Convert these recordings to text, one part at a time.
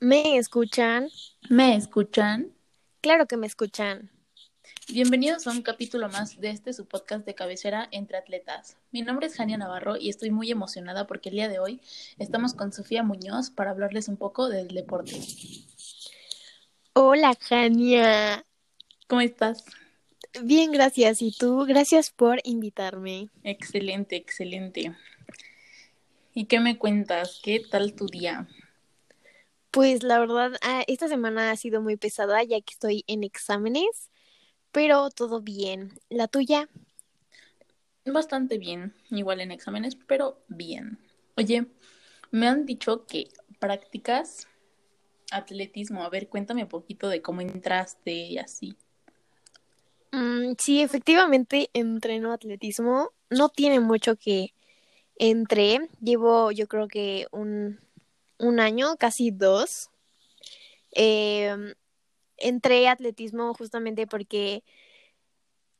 ¿Me escuchan? ¿Me escuchan? Claro que me escuchan. Bienvenidos a un capítulo más de este su podcast de cabecera entre atletas. Mi nombre es Jania Navarro y estoy muy emocionada porque el día de hoy estamos con Sofía Muñoz para hablarles un poco del deporte. Hola, Jania. ¿Cómo estás? Bien, gracias. ¿Y tú? Gracias por invitarme. Excelente, excelente. ¿Y qué me cuentas? ¿Qué tal tu día? Pues la verdad, ah, esta semana ha sido muy pesada ya que estoy en exámenes, pero todo bien. ¿La tuya? Bastante bien, igual en exámenes, pero bien. Oye, me han dicho que practicas atletismo. A ver, cuéntame un poquito de cómo entraste y así. Mm, sí, efectivamente entreno atletismo. No tiene mucho que entré. Llevo yo creo que un un año, casi dos. Eh, entré atletismo justamente porque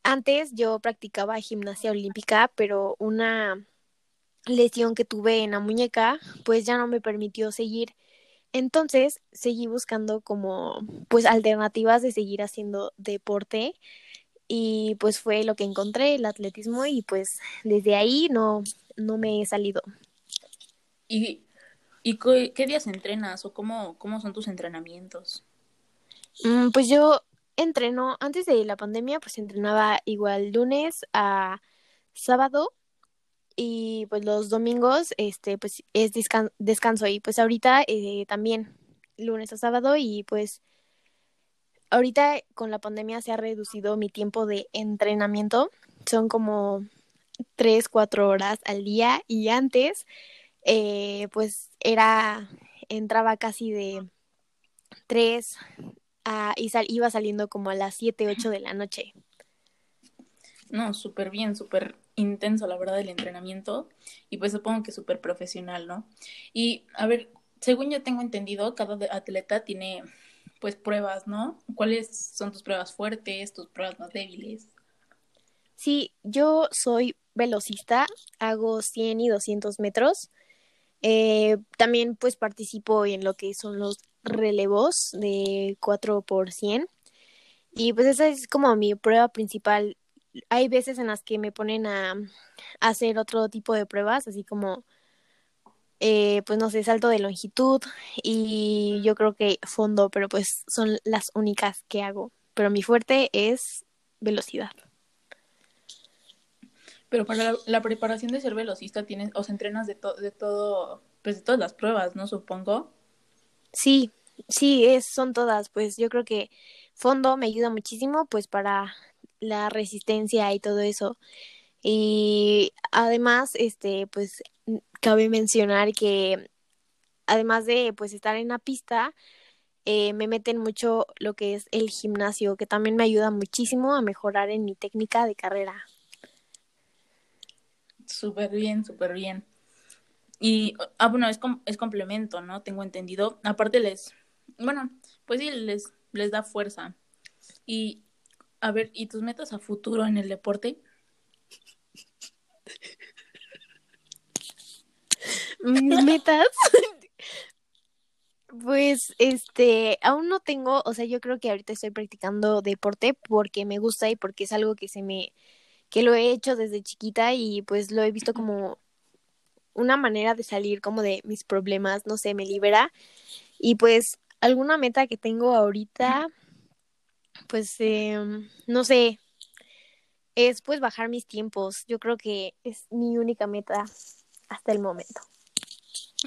antes yo practicaba gimnasia olímpica, pero una lesión que tuve en la muñeca, pues ya no me permitió seguir. Entonces seguí buscando como pues alternativas de seguir haciendo deporte y pues fue lo que encontré, el atletismo y pues desde ahí no, no me he salido. ¿Y ¿Y qué, días entrenas o cómo, cómo son tus entrenamientos? Mm, pues yo entreno, antes de la pandemia, pues entrenaba igual lunes a sábado y pues los domingos, este, pues es descanso y pues ahorita eh, también lunes a sábado y pues ahorita con la pandemia se ha reducido mi tiempo de entrenamiento, son como tres, cuatro horas al día y antes eh, pues era, entraba casi de 3 a, y sal, iba saliendo como a las 7, 8 de la noche. No, súper bien, súper intenso, la verdad, el entrenamiento. Y pues supongo que súper profesional, ¿no? Y a ver, según yo tengo entendido, cada atleta tiene pues pruebas, ¿no? ¿Cuáles son tus pruebas fuertes, tus pruebas más débiles? Sí, yo soy velocista, hago 100 y 200 metros. Eh, también pues participo en lo que son los relevos de 4 por 100 y pues esa es como mi prueba principal. Hay veces en las que me ponen a, hacer otro tipo de pruebas, así como eh, pues no sé, salto de longitud y yo creo que fondo, pero pues son las únicas que hago. Pero mi fuerte es velocidad. Pero para la, preparación de ser velocista tienes, o sea, entrenas de, de todo, pues de todas las pruebas, ¿no? Supongo. Sí, sí, es, son todas. Pues yo creo que fondo me ayuda muchísimo, pues para la resistencia y todo eso. Y además, este, pues cabe mencionar que además de pues estar en la pista, eh, me meten mucho lo que es el gimnasio, que también me ayuda muchísimo a mejorar en mi técnica de carrera. Súper bien, súper bien. Y, ah, bueno, es, es complemento, ¿no? Tengo entendido. Aparte les, bueno, pues sí, les, les da fuerza. Y, a ver, ¿y tus metas a futuro en el deporte? Mis metas. Pues, este, aún no tengo, o sea, yo creo que ahorita estoy practicando deporte porque me gusta y porque es algo que se me que lo he hecho desde chiquita y pues lo he visto como una manera de salir como de mis problemas, no sé, me libera. Y pues alguna meta que tengo ahorita, pues eh, no sé, es pues bajar mis tiempos. Yo creo que es mi única meta hasta el momento.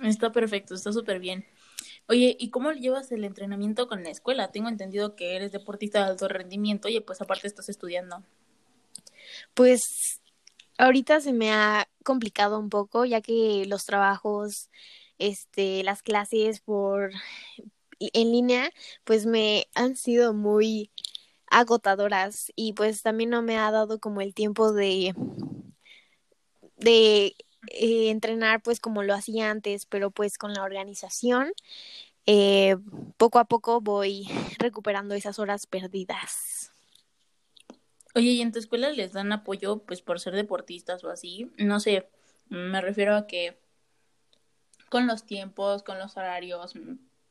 Está perfecto, está súper bien. Oye, ¿y cómo llevas el entrenamiento con la escuela? Tengo entendido que eres deportista de alto rendimiento y pues aparte estás estudiando pues ahorita se me ha complicado un poco ya que los trabajos, este, las clases por en línea, pues me han sido muy agotadoras y pues también no me ha dado como el tiempo de de eh, entrenar pues como lo hacía antes, pero pues con la organización eh, poco a poco voy recuperando esas horas perdidas. Oye, ¿y en tu escuela les dan apoyo pues por ser deportistas o así? No sé, me refiero a que con los tiempos, con los horarios,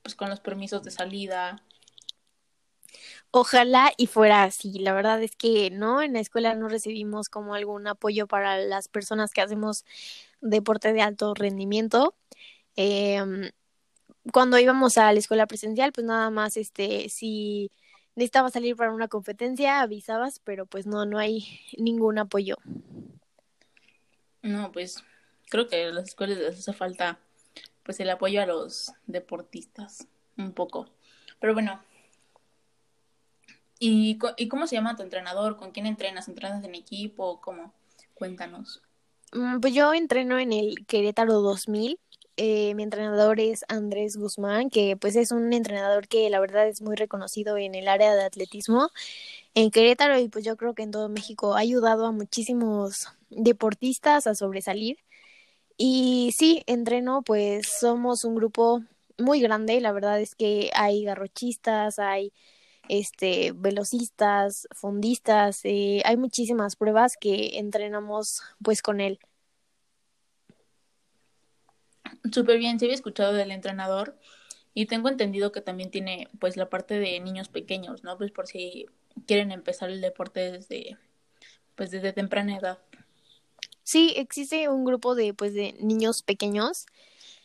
pues con los permisos de salida. Ojalá y fuera así. La verdad es que no, en la escuela no recibimos como algún apoyo para las personas que hacemos deporte de alto rendimiento. Eh, cuando íbamos a la escuela presencial, pues nada más, este, si necesitabas salir para una competencia, avisabas, pero pues no, no hay ningún apoyo. No, pues creo que las escuelas les hace falta pues el apoyo a los deportistas, un poco. Pero bueno. ¿Y, ¿Y cómo se llama tu entrenador? ¿Con quién entrenas? ¿Entrenas en equipo? ¿Cómo? Cuéntanos. Mm, pues yo entreno en el Querétaro 2000 eh, mi entrenador es Andrés Guzmán, que pues es un entrenador que la verdad es muy reconocido en el área de atletismo en Querétaro y pues yo creo que en todo México ha ayudado a muchísimos deportistas a sobresalir. Y sí, entreno, pues somos un grupo muy grande, la verdad es que hay garrochistas, hay este velocistas, fondistas, eh, hay muchísimas pruebas que entrenamos pues con él. Súper bien, se había escuchado del entrenador y tengo entendido que también tiene pues la parte de niños pequeños, ¿no? Pues por si quieren empezar el deporte desde pues desde temprana edad. Sí, existe un grupo de pues de niños pequeños,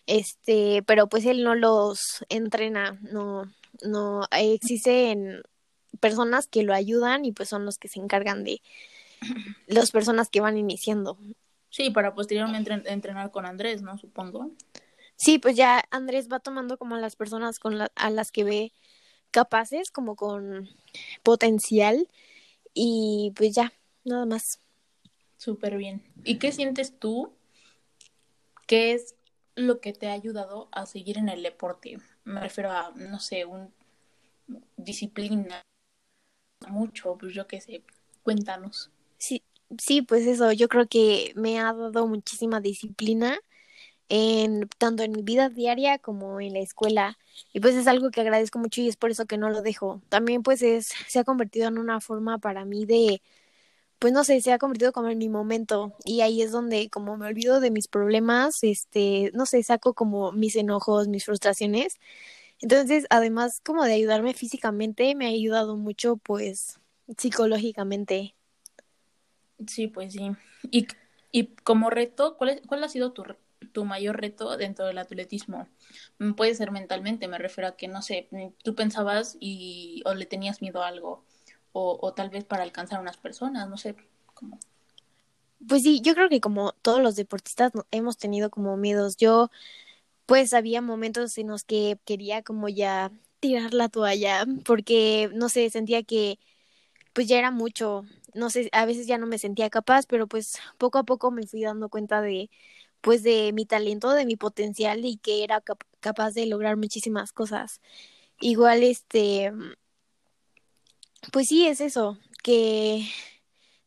este, pero pues él no los entrena, no, no, existen personas que lo ayudan y pues son los que se encargan de las personas que van iniciando. Sí, para posteriormente entrenar con Andrés, ¿no? Supongo. Sí, pues ya Andrés va tomando como a las personas con a las que ve capaces, como con potencial y pues ya, nada más. Súper bien. ¿Y qué sientes tú? ¿Qué es lo que te ha ayudado a seguir en el deporte? Me refiero a, no sé, un disciplina, mucho, pues yo qué sé, cuéntanos. Sí, sí, pues eso, yo creo que me ha dado muchísima disciplina en tanto en mi vida diaria como en la escuela y pues es algo que agradezco mucho y es por eso que no lo dejo. También pues es se ha convertido en una forma para mí de pues no sé, se ha convertido como en mi momento y ahí es donde como me olvido de mis problemas, este, no sé, saco como mis enojos, mis frustraciones. Entonces, además como de ayudarme físicamente, me ha ayudado mucho pues psicológicamente. Sí, pues sí. Y, y como reto, ¿cuál, es, ¿cuál ha sido tu, tu mayor reto dentro del atletismo? Mm, puede ser mentalmente, me refiero a que, no sé, mm, tú pensabas y o le tenías miedo a algo, o, tal vez para alcanzar a unas personas, no sé, cómo. Pues sí, yo creo que como todos los deportistas hemos tenido como miedos. Yo, pues había momentos en los que quería como ya tirar la toalla, porque, no sé, sentía que pues ya era mucho, no sé, a veces ya no me sentía capaz, pero pues poco a poco me fui dando cuenta de pues de mi talento, de mi potencial y que era capaz de lograr muchísimas cosas. Igual este pues sí es eso, que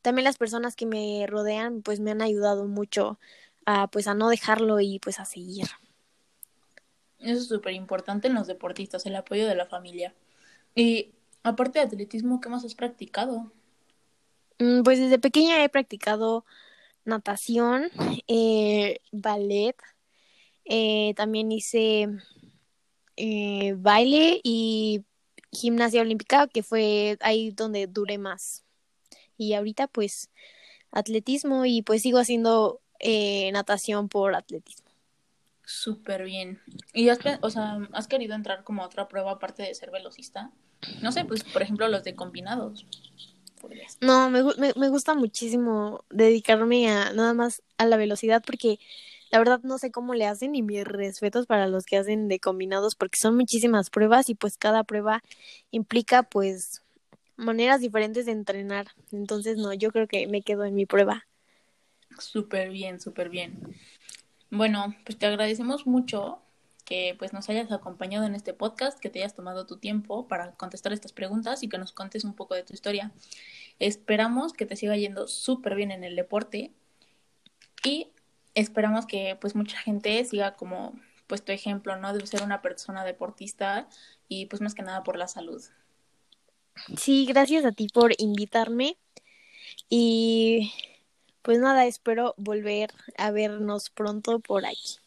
también las personas que me rodean pues me han ayudado mucho a pues a no dejarlo y pues a seguir. Eso es súper importante en los deportistas, el apoyo de la familia. Y aparte de atletismo, ¿qué más has practicado? Mm, pues desde pequeña he practicado natación, eh, ballet, eh, también hice eh, baile y gimnasia olímpica, que fue ahí donde duré más. Y ahorita pues atletismo y pues sigo haciendo natación por atletismo. Súper bien. ¿Y has, o sea, has querido entrar como a otra prueba aparte de ser velocista? No sé, pues por ejemplo los de combinados. No, me, me, me gusta muchísimo dedicarme a nada más a la velocidad porque la verdad no sé cómo le hacen y mis respetos para los que hacen de combinados porque son muchísimas pruebas y pues cada prueba implica pues maneras diferentes de entrenar. Entonces no, yo creo que me quedo en mi prueba. Súper bien, súper bien. Bueno, pues te agradecemos mucho que pues nos hayas acompañado en este podcast, que te hayas tomado tu tiempo para contestar estas preguntas y que nos contes un poco de tu historia. Esperamos que te siga yendo súper bien en el deporte y esperamos que pues mucha gente siga como pues tu ejemplo, ¿no? De ser una persona deportista y pues más que nada por la salud. Sí, gracias a ti por invitarme. Y pues nada, espero volver a vernos pronto por aquí.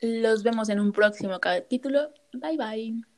Los vemos en un próximo capítulo. Bye bye.